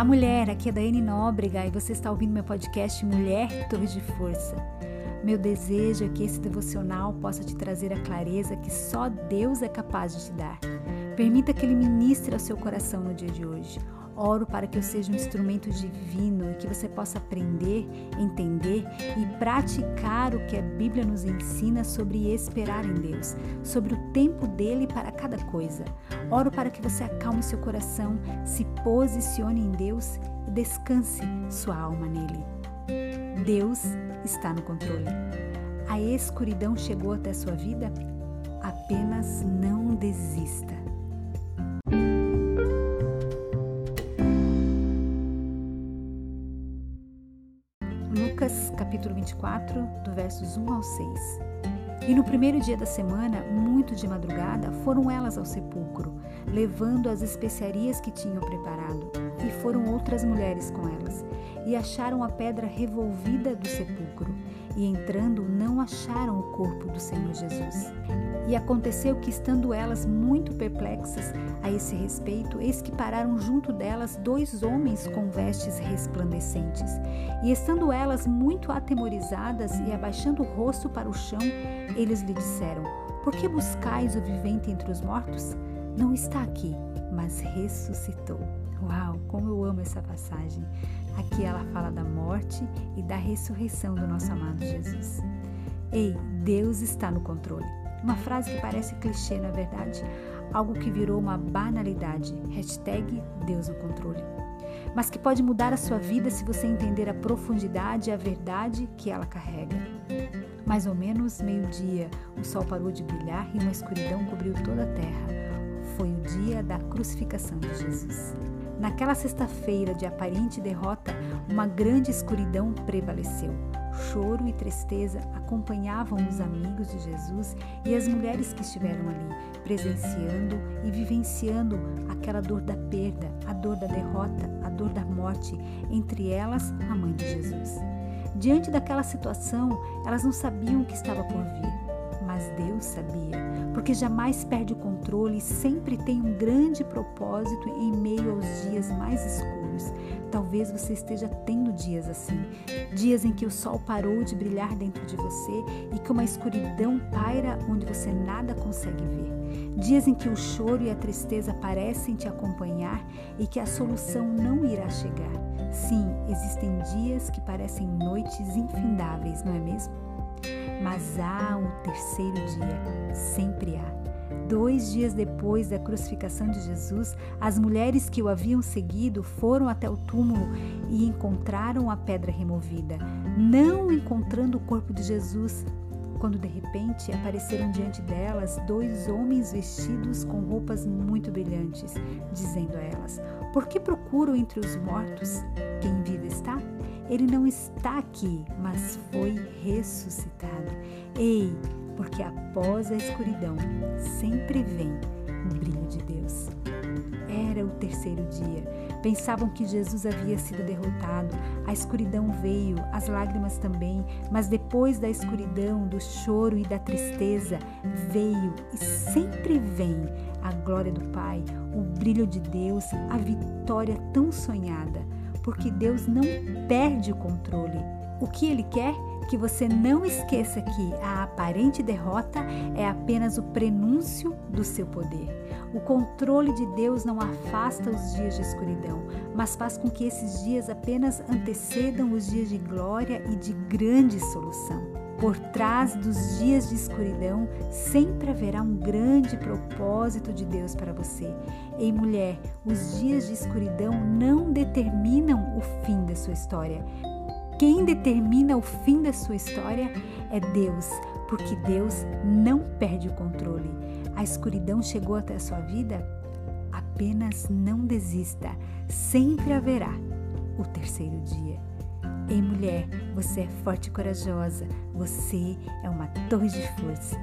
Olá, mulher. Aqui é Daiane Nóbrega e você está ouvindo meu podcast Mulher Torre de Força. Meu desejo é que esse devocional possa te trazer a clareza que só Deus é capaz de te dar. Permita que Ele ministre ao seu coração no dia de hoje. Oro para que eu seja um instrumento divino e que você possa aprender, entender e praticar o que a Bíblia nos ensina sobre esperar em Deus, sobre o tempo dele para cada coisa. Oro para que você acalme seu coração, se posicione em Deus e descanse sua alma nele. Deus está no controle. A escuridão chegou até sua vida? Apenas não desista. Capítulo 24, do versos 1 ao 6. E no primeiro dia da semana, muito de madrugada, foram elas ao sepulcro, levando as especiarias que tinham preparado. E foram outras mulheres com elas, e acharam a pedra revolvida do sepulcro. E entrando, não acharam o corpo do Senhor Jesus. E aconteceu que, estando elas muito perplexas a esse respeito, eis que pararam junto delas dois homens com vestes resplandecentes. E estando elas muito atemorizadas e abaixando o rosto para o chão, eles lhe disseram: Por que buscais o vivente entre os mortos? Não está aqui, mas ressuscitou. Uau, como eu amo essa passagem. Aqui ela fala da morte e da ressurreição do nosso amado Jesus. Ei, Deus está no controle. Uma frase que parece clichê, na verdade, algo que virou uma banalidade. Hashtag Deus no controle. Mas que pode mudar a sua vida se você entender a profundidade e a verdade que ela carrega. Mais ou menos meio-dia, o sol parou de brilhar e uma escuridão cobriu toda a terra. Foi o dia da crucificação de Jesus. Naquela sexta-feira de aparente derrota, uma grande escuridão prevaleceu. Choro e tristeza acompanhavam os amigos de Jesus e as mulheres que estiveram ali, presenciando e vivenciando aquela dor da perda, a dor da derrota, a dor da morte, entre elas a mãe de Jesus. Diante daquela situação, elas não sabiam o que estava por vir mas Deus sabia, porque jamais perde o controle e sempre tem um grande propósito em meio aos dias mais escuros. Talvez você esteja tendo dias assim, dias em que o sol parou de brilhar dentro de você e que uma escuridão paira onde você nada consegue ver. Dias em que o choro e a tristeza parecem te acompanhar e que a solução não irá chegar. Sim, existem dias que parecem noites infindáveis, não é mesmo? Mas há um terceiro dia, sempre há. Dois dias depois da crucificação de Jesus, as mulheres que o haviam seguido foram até o túmulo e encontraram a pedra removida, não encontrando o corpo de Jesus. Quando de repente apareceram diante delas dois homens vestidos com roupas muito brilhantes, dizendo a elas: Por que procuram entre os mortos? Quem vive está? Ele não está aqui, mas foi ressuscitado. Ei, porque após a escuridão sempre vem o brilho de Deus. Era o terceiro dia. Pensavam que Jesus havia sido derrotado. A escuridão veio, as lágrimas também, mas depois da escuridão, do choro e da tristeza, veio e sempre vem a glória do Pai, o brilho de Deus, a vitória tão sonhada porque Deus não perde o controle. O que Ele quer? Que você não esqueça que a aparente derrota é apenas o prenúncio do seu poder. O controle de Deus não afasta os dias de escuridão, mas faz com que esses dias apenas antecedam os dias de glória e de grande solução. Por trás dos dias de escuridão sempre haverá um grande propósito de Deus para você. Ei, mulher, os dias de escuridão não determinam o fim da sua história. Quem determina o fim da sua história é Deus, porque Deus não perde o controle. A escuridão chegou até a sua vida? Apenas não desista, sempre haverá o terceiro dia. Ei, mulher, você é forte e corajosa. Você é uma torre de força.